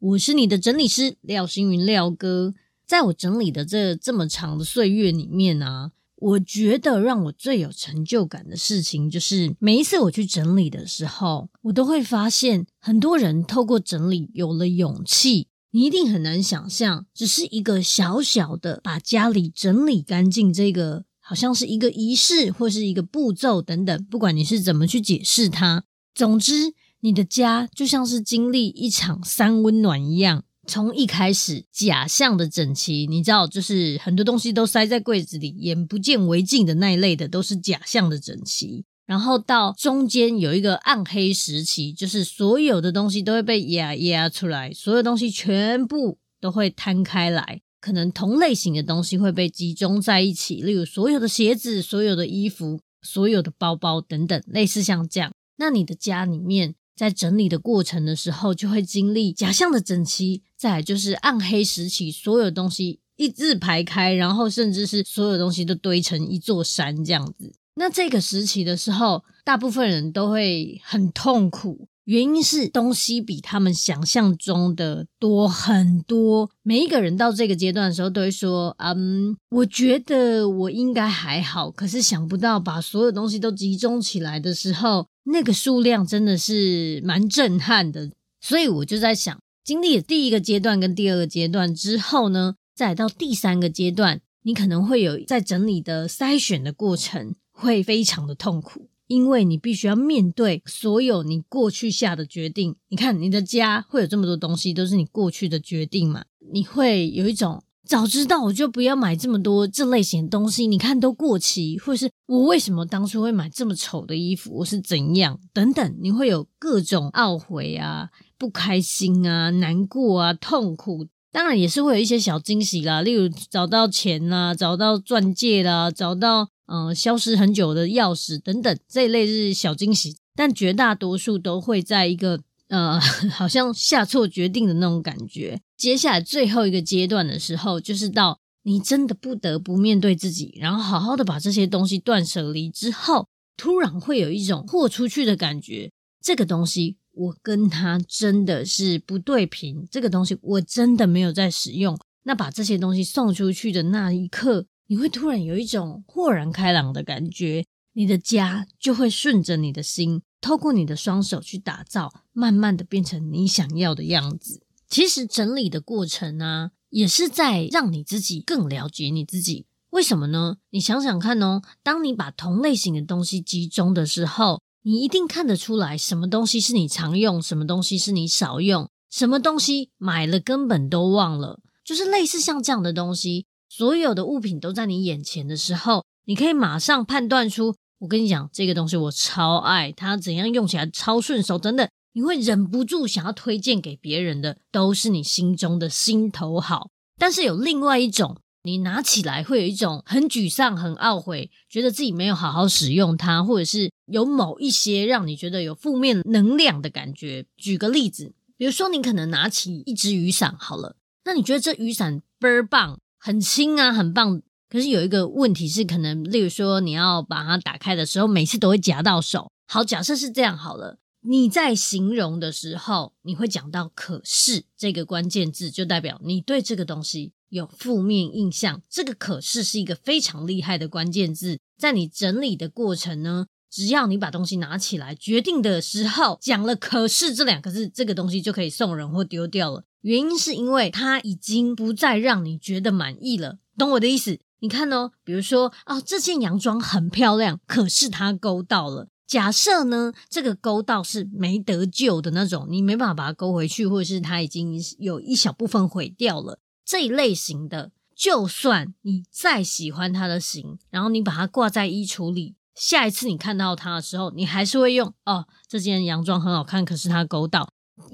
我是你的整理师廖星云廖哥。在我整理的这这么长的岁月里面啊，我觉得让我最有成就感的事情，就是每一次我去整理的时候，我都会发现很多人透过整理有了勇气。你一定很难想象，只是一个小小的把家里整理干净，这个好像是一个仪式或是一个步骤等等，不管你是怎么去解释它，总之。你的家就像是经历一场三温暖一样，从一开始假象的整齐，你知道，就是很多东西都塞在柜子里，眼不见为净的那一类的，都是假象的整齐。然后到中间有一个暗黑时期，就是所有的东西都会被压压出来，所有东西全部都会摊开来，可能同类型的东西会被集中在一起，例如所有的鞋子、所有的衣服、所有的包包等等，类似像这样。那你的家里面。在整理的过程的时候，就会经历假象的整齐，再来就是暗黑时期，所有东西一字排开，然后甚至是所有东西都堆成一座山这样子。那这个时期的时候，大部分人都会很痛苦，原因是东西比他们想象中的多很多。每一个人到这个阶段的时候，都会说：“嗯，我觉得我应该还好。”可是想不到把所有东西都集中起来的时候。那个数量真的是蛮震撼的，所以我就在想，经历了第一个阶段跟第二个阶段之后呢，再到第三个阶段，你可能会有在整理的筛选的过程，会非常的痛苦，因为你必须要面对所有你过去下的决定。你看，你的家会有这么多东西，都是你过去的决定嘛，你会有一种。早知道我就不要买这么多这类型的东西，你看都过期，或是我为什么当初会买这么丑的衣服？我是怎样等等，你会有各种懊悔啊、不开心啊、难过啊、痛苦，当然也是会有一些小惊喜啦，例如找到钱啦、找到钻戒啦、找到嗯、消失很久的钥匙等等，这一类是小惊喜，但绝大多数都会在一个。呃，好像下错决定的那种感觉。接下来最后一个阶段的时候，就是到你真的不得不面对自己，然后好好的把这些东西断舍离之后，突然会有一种豁出去的感觉。这个东西我跟它真的是不对频，这个东西我真的没有在使用。那把这些东西送出去的那一刻，你会突然有一种豁然开朗的感觉，你的家就会顺着你的心。透过你的双手去打造，慢慢的变成你想要的样子。其实整理的过程呢、也是在让你自己更了解你自己。为什么呢？你想想看哦，当你把同类型的东西集中的时候，你一定看得出来，什么东西是你常用，什么东西是你少用，什么东西买了根本都忘了。就是类似像这样的东西，所有的物品都在你眼前的时候，你可以马上判断出。我跟你讲，这个东西我超爱，它怎样用起来超顺手，等等，你会忍不住想要推荐给别人的，都是你心中的心头好。但是有另外一种，你拿起来会有一种很沮丧、很懊悔，觉得自己没有好好使用它，或者是有某一些让你觉得有负面能量的感觉。举个例子，比如说你可能拿起一支雨伞，好了，那你觉得这雨伞倍儿棒，很轻啊，很棒。可是有一个问题是，可能例如说你要把它打开的时候，每次都会夹到手。好，假设是这样好了，你在形容的时候，你会讲到“可是”这个关键字，就代表你对这个东西有负面印象。这个“可是”是一个非常厉害的关键字，在你整理的过程呢，只要你把东西拿起来决定的时候，讲了“可是”这两个字，这个东西就可以送人或丢掉了。原因是因为它已经不再让你觉得满意了，懂我的意思？你看哦，比如说哦，这件洋装很漂亮，可是它勾到了。假设呢，这个勾到是没得救的那种，你没办法把它勾回去，或者是它已经有一小部分毁掉了。这一类型的，就算你再喜欢它的型，然后你把它挂在衣橱里，下一次你看到它的时候，你还是会用哦，这件洋装很好看，可是它勾到。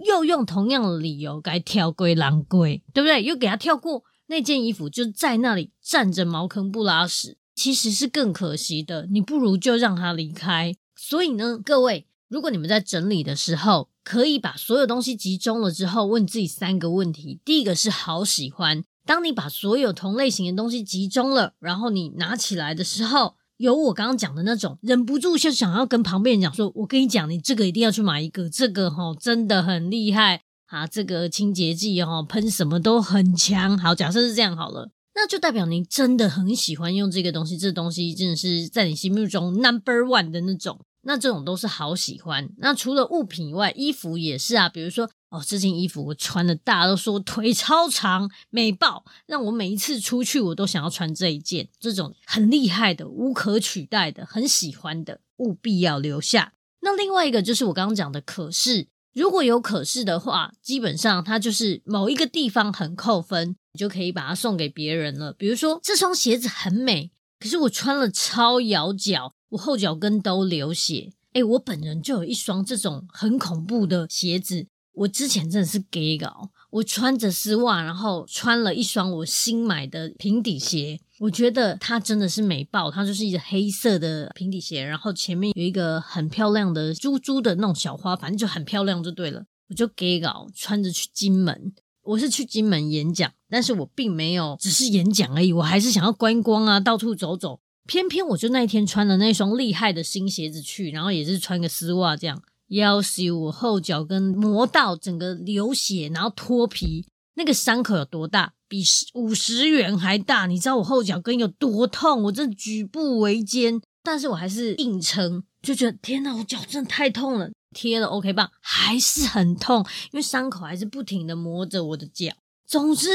又用同样的理由该跳归狼归，对不对？又给它跳过那件衣服，就在那里站着茅坑不拉屎，其实是更可惜的。你不如就让他离开。所以呢，各位，如果你们在整理的时候，可以把所有东西集中了之后，问自己三个问题。第一个是好喜欢，当你把所有同类型的东西集中了，然后你拿起来的时候。有我刚刚讲的那种，忍不住就想要跟旁边人讲说：“我跟你讲，你这个一定要去买一个，这个齁真的很厉害啊！这个清洁剂齁喷什么都很强。”好，假设是这样好了，那就代表你真的很喜欢用这个东西，这东西真的是在你心目中 number one 的那种。那这种都是好喜欢。那除了物品以外，衣服也是啊，比如说。哦，这件衣服我穿的，大家都说腿超长，美爆，让我每一次出去我都想要穿这一件。这种很厉害的、无可取代的、很喜欢的，务必要留下。那另外一个就是我刚刚讲的可是，如果有可是的话，基本上它就是某一个地方很扣分，你就可以把它送给别人了。比如说这双鞋子很美，可是我穿了超咬脚，我后脚跟都流血。诶，我本人就有一双这种很恐怖的鞋子。我之前真的是 gay 搞，我穿着丝袜，然后穿了一双我新买的平底鞋，我觉得它真的是美爆，它就是一个黑色的平底鞋，然后前面有一个很漂亮的珠珠的那种小花，反正就很漂亮就对了。我就 gay 搞，穿着去金门，我是去金门演讲，但是我并没有只是演讲而已，我还是想要观光啊，到处走走。偏偏我就那一天穿了那双厉害的新鞋子去，然后也是穿个丝袜这样。要死我后脚跟磨到整个流血，然后脱皮，那个伤口有多大？比五十元还大。你知道我后脚跟有多痛？我真的举步维艰，但是我还是硬撑，就觉得天哪，我脚真的太痛了。贴了 OK 棒还是很痛，因为伤口还是不停的磨着我的脚。总之，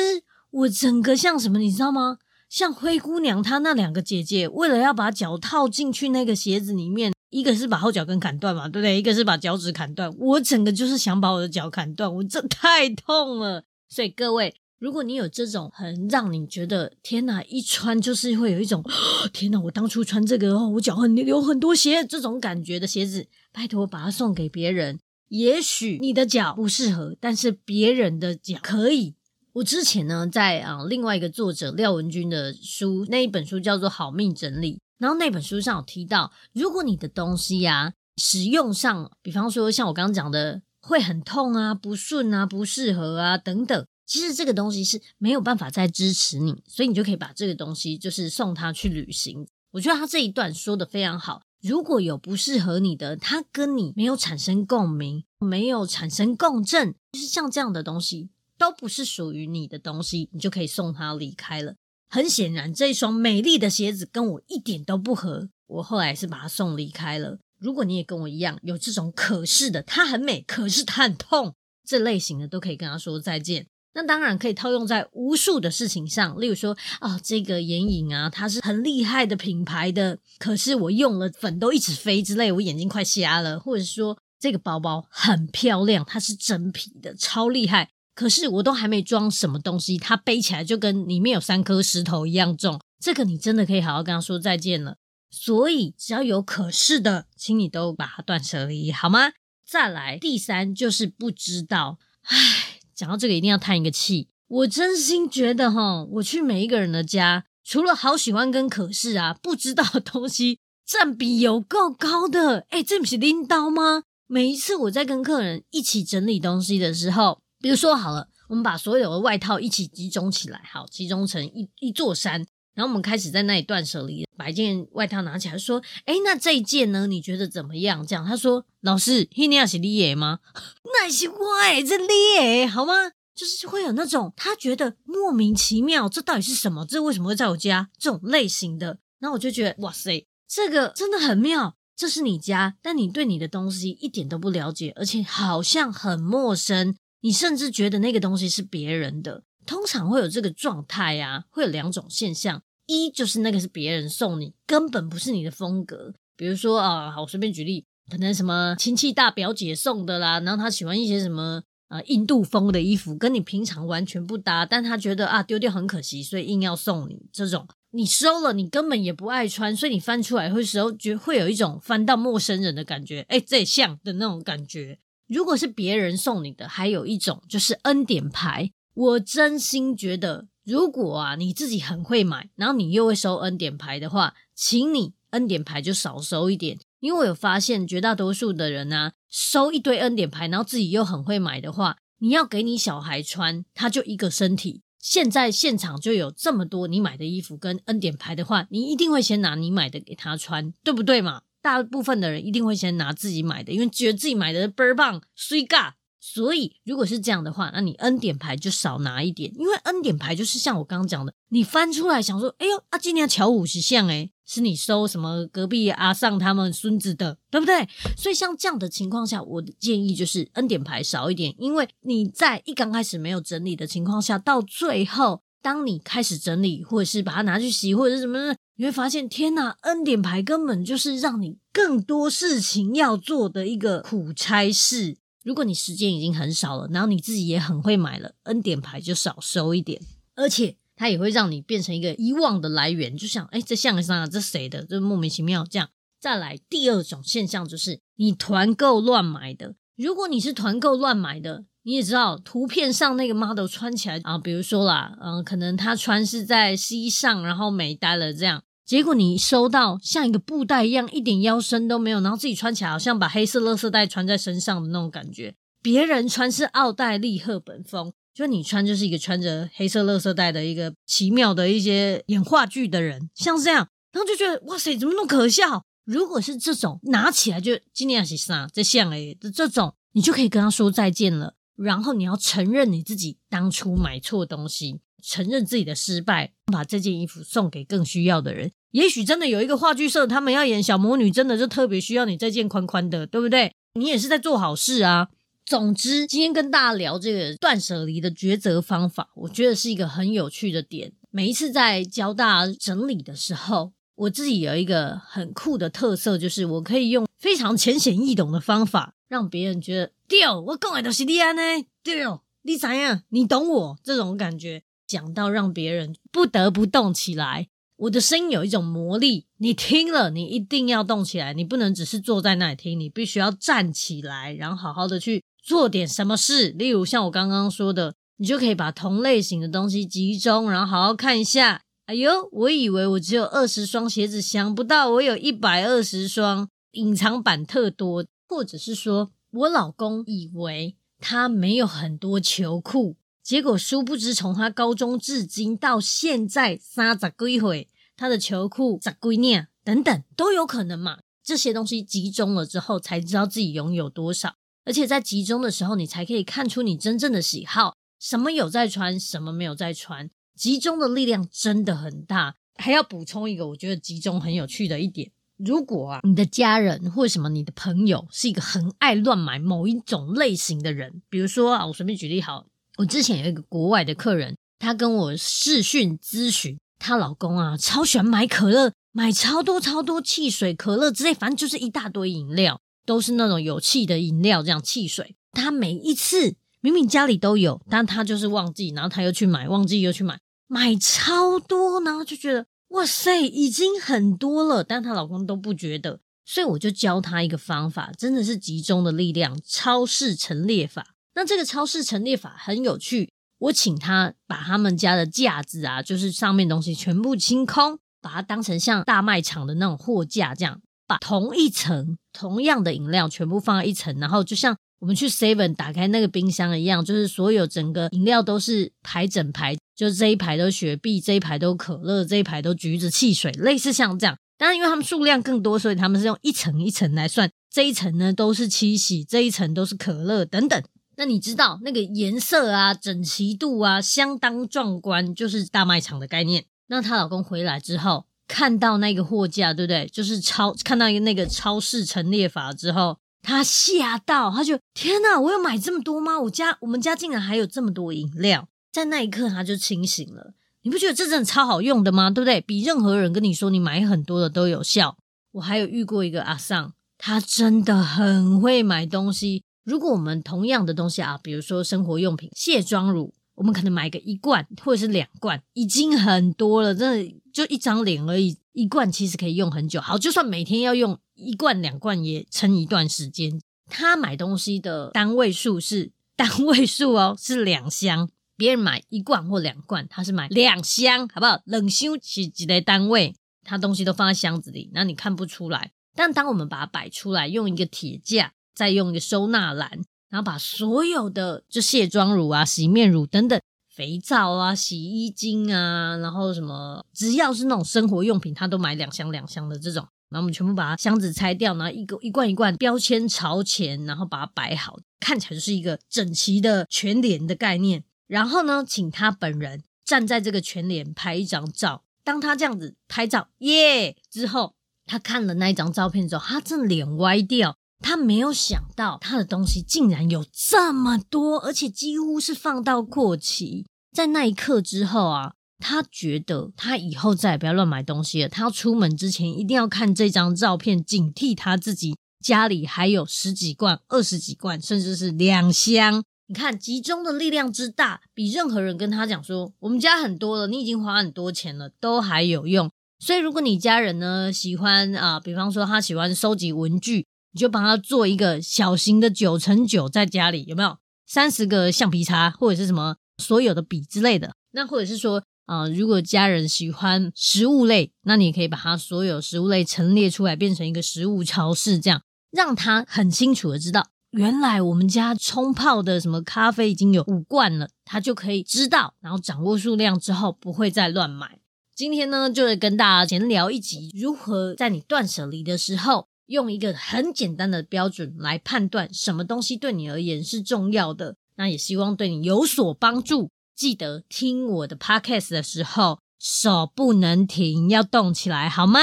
我整个像什么，你知道吗？像灰姑娘她那两个姐姐，为了要把脚套进去那个鞋子里面。一个是把后脚跟砍断嘛，对不对？一个是把脚趾砍断。我整个就是想把我的脚砍断，我这太痛了。所以各位，如果你有这种很让你觉得天哪，一穿就是会有一种天哪，我当初穿这个哦，我脚很流很多鞋这种感觉的鞋子，拜托把它送给别人。也许你的脚不适合，但是别人的脚可以。我之前呢，在啊另外一个作者廖文君的书，那一本书叫做《好命整理》。然后那本书上有提到，如果你的东西呀、啊、使用上，比方说像我刚刚讲的会很痛啊、不顺啊、不适合啊等等，其实这个东西是没有办法再支持你，所以你就可以把这个东西就是送他去旅行。我觉得他这一段说的非常好。如果有不适合你的，他跟你没有产生共鸣，没有产生共振，就是像这样的东西都不是属于你的东西，你就可以送他离开了。很显然，这一双美丽的鞋子跟我一点都不合。我后来是把它送离开了。如果你也跟我一样有这种可是的，它很美，可是它很痛，这类型的都可以跟他说再见。那当然可以套用在无数的事情上，例如说啊、这个眼影啊，它是很厉害的品牌的，可是我用了粉都一直飞之类，我眼睛快瞎了。或者说这个包包很漂亮，它是真皮的，超厉害。可是我都还没装什么东西，它背起来就跟里面有三颗石头一样重。这个你真的可以好好跟他说再见了。所以只要有可是的，请你都把它断舍离，好吗？再来，第三就是不知道。唉，讲到这个一定要叹一个气。我真心觉得哈，我去每一个人的家，除了好喜欢跟可是啊，不知道的东西占比有够高的。诶，这不是拎刀吗？每一次我在跟客人一起整理东西的时候。比如说好了，我们把所有的外套一起集中起来，好，集中成一一座山，然后我们开始在那里断舍离，把一件外套拿起来说：“哎，那这一件呢？你觉得怎么样？”这样他说：“老师，那你是你的吗？那是我的，这你的好吗？”就是会有那种他觉得莫名其妙，这到底是什么？这为什么会在我家？这种类型的，然后我就觉得哇塞，这个真的很妙。这是你家，但你对你的东西一点都不了解，而且好像很陌生。你甚至觉得那个东西是别人的，通常会有这个状态啊，会有两种现象：一就是那个是别人送你，根本不是你的风格。比如说啊，好，我随便举例，可能什么亲戚大表姐送的啦，然后他喜欢一些什么啊印度风的衣服，跟你平常完全不搭，但他觉得啊丢掉很可惜，所以硬要送你。这种你收了，你根本也不爱穿，所以你翻出来会时候觉会有一种翻到陌生人的感觉，诶，这像的那种感觉。如果是别人送你的，还有一种就是恩典牌。我真心觉得，如果啊你自己很会买，然后你又会收恩典牌的话，请你恩典牌就少收一点。因为我有发现，绝大多数的人啊，收一堆恩典牌，然后自己又很会买的话，你要给你小孩穿，他就一个身体。现在现场就有这么多你买的衣服跟恩典牌的话，你一定会先拿你买的给他穿，对不对嘛？大部分的人一定会先拿自己买的，因为觉得自己买的倍儿棒，水嘎。所以如果是这样的话，那你恩典牌就少拿一点，因为恩典牌就是像我刚刚讲的，你翻出来想说，哎呦，啊，今年乔五十项，诶是你收什么隔壁阿尚他们孙子的，对不对？所以像这样的情况下，我的建议就是恩典牌少一点，因为你在一刚开始没有整理的情况下，到最后当你开始整理，或者是把它拿去洗，或者是什么。你会发现，天呐，恩典牌根本就是让你更多事情要做的一个苦差事。如果你时间已经很少了，然后你自己也很会买了，恩典牌就少收一点。而且它也会让你变成一个遗忘的来源，就像，哎，这像啥？这谁的？这莫名其妙这样。再来第二种现象就是你团购乱买的。如果你是团购乱买的，你也知道图片上那个 model 穿起来啊，比如说啦，嗯，可能他穿是在膝上，然后美呆了这样。结果你收到像一个布袋一样，一点腰身都没有，然后自己穿起来好像把黑色垃圾袋穿在身上的那种感觉。别人穿是奥黛丽·赫本风，就你穿就是一个穿着黑色垃圾袋的一个奇妙的一些演话剧的人，像这样，然后就觉得哇塞，怎么那么可笑？如果是这种拿起来就今天是啥这像诶的这种，你就可以跟他说再见了。然后你要承认你自己当初买错东西，承认自己的失败，把这件衣服送给更需要的人。也许真的有一个话剧社，他们要演小魔女，真的就特别需要你这件宽宽的，对不对？你也是在做好事啊。总之，今天跟大家聊这个断舍离的抉择方法，我觉得是一个很有趣的点。每一次在教大家整理的时候，我自己有一个很酷的特色，就是我可以用非常浅显易懂的方法，让别人觉得，对，我讲的都是你啊呢，对，你怎样？你懂我这种感觉，讲到让别人不得不动起来。我的声音有一种魔力，你听了，你一定要动起来，你不能只是坐在那里听，你必须要站起来，然后好好的去做点什么事。例如像我刚刚说的，你就可以把同类型的东西集中，然后好好看一下。哎呦，我以为我只有二十双鞋子，想不到我有一百二十双，隐藏版特多。或者是说我老公以为他没有很多球裤。结果殊不知，从他高中至今到现在三十几岁，他的球裤十几年等等都有可能嘛。这些东西集中了之后，才知道自己拥有多少。而且在集中的时候，你才可以看出你真正的喜好，什么有在穿，什么没有在穿。集中的力量真的很大。还要补充一个，我觉得集中很有趣的一点：如果啊，你的家人或什么你的朋友是一个很爱乱买某一种类型的人，比如说啊，我随便举例好。我之前有一个国外的客人，她跟我视讯咨询，她老公啊超喜欢买可乐，买超多超多汽水、可乐之类，反正就是一大堆饮料，都是那种有气的饮料，这样汽水。她每一次明明家里都有，但她就是忘记，然后她又去买，忘记又去买，买超多，然后就觉得哇塞，已经很多了，但她老公都不觉得，所以我就教她一个方法，真的是集中的力量，超市陈列法。那这个超市陈列法很有趣，我请他把他们家的架子啊，就是上面东西全部清空，把它当成像大卖场的那种货架这样，把同一层同样的饮料全部放在一层，然后就像我们去 Seven 打开那个冰箱一样，就是所有整个饮料都是排整排，就这一排都雪碧，这一排都可乐，这一排都橘子汽水，类似像这样。当然，因为他们数量更多，所以他们是用一层一层来算，这一层呢都是七喜，这一层都是可乐等等。那你知道那个颜色啊、整齐度啊，相当壮观，就是大卖场的概念。那她老公回来之后，看到那个货架，对不对？就是超看到那个超市陈列法之后，他吓到，他就天哪，我有买这么多吗？我家我们家竟然还有这么多饮料。在那一刻，他就清醒了。你不觉得这真的超好用的吗？对不对？比任何人跟你说你买很多的都有效。我还有遇过一个阿桑，他真的很会买东西。如果我们同样的东西啊，比如说生活用品、卸妆乳，我们可能买个一罐或者是两罐，已经很多了，真的就一张脸而已。一罐其实可以用很久。好，就算每天要用一罐两罐，也撑一段时间。他买东西的单位数是 单位数哦，是两箱。别人买一罐或两罐，他是买两箱，好不好？冷箱是几类单位？他东西都放在箱子里，那你看不出来。但当我们把它摆出来，用一个铁架，再用一个收纳篮，然后把所有的就卸妆乳啊、洗面乳等等、肥皂啊、洗衣精啊，然后什么只要是那种生活用品，他都买两箱两箱的这种。然后我们全部把箱子拆掉，然后一个一罐一罐标签朝前，然后把它摆好，看起来就是一个整齐的全脸的概念。然后呢，请他本人站在这个全脸拍一张照。当他这样子拍照耶、之后，他看了那一张照片之后，他真的脸歪掉。他没有想到他的东西竟然有这么多，而且几乎是放到过期。在那一刻之后啊。他觉得他以后再也不要乱买东西了。他要出门之前一定要看这张照片，警惕他自己家里还有十几罐、二十几罐，甚至是两箱。你看，集中的力量之大，比任何人跟他讲说我们家很多了，你已经花很多钱了，都还有用。所以，如果你家人呢喜欢啊，比方说他喜欢收集文具，你就帮他做一个小型的九乘九，在家里有没有三十个橡皮擦或者是什么所有的笔之类的？那或者是说。啊、如果家人喜欢食物类，那你可以把它所有食物类陈列出来，变成一个食物超市，这样让他很清楚的知道，原来我们家冲泡的什么咖啡已经有五罐了，他就可以知道，然后掌握数量之后不会再乱买。今天呢，就是跟大家闲聊一集，如何在你断舍离的时候，用一个很简单的标准来判断什么东西对你而言是重要的，那也希望对你有所帮助。记得听我的 podcast 的时候，手不能停，要动起来，好吗？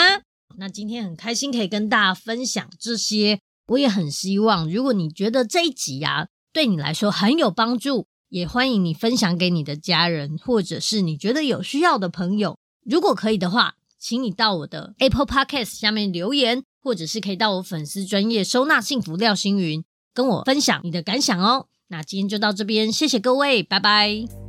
那今天很开心可以跟大家分享这些，我也很希望，如果你觉得这一集啊对你来说很有帮助，也欢迎你分享给你的家人，或者是你觉得有需要的朋友。如果可以的话，请你到我的 Apple Podcast 下面留言，或者是可以到我粉丝专业收纳幸福廖星云跟我分享你的感想哦。那今天就到这边，谢谢各位，拜拜。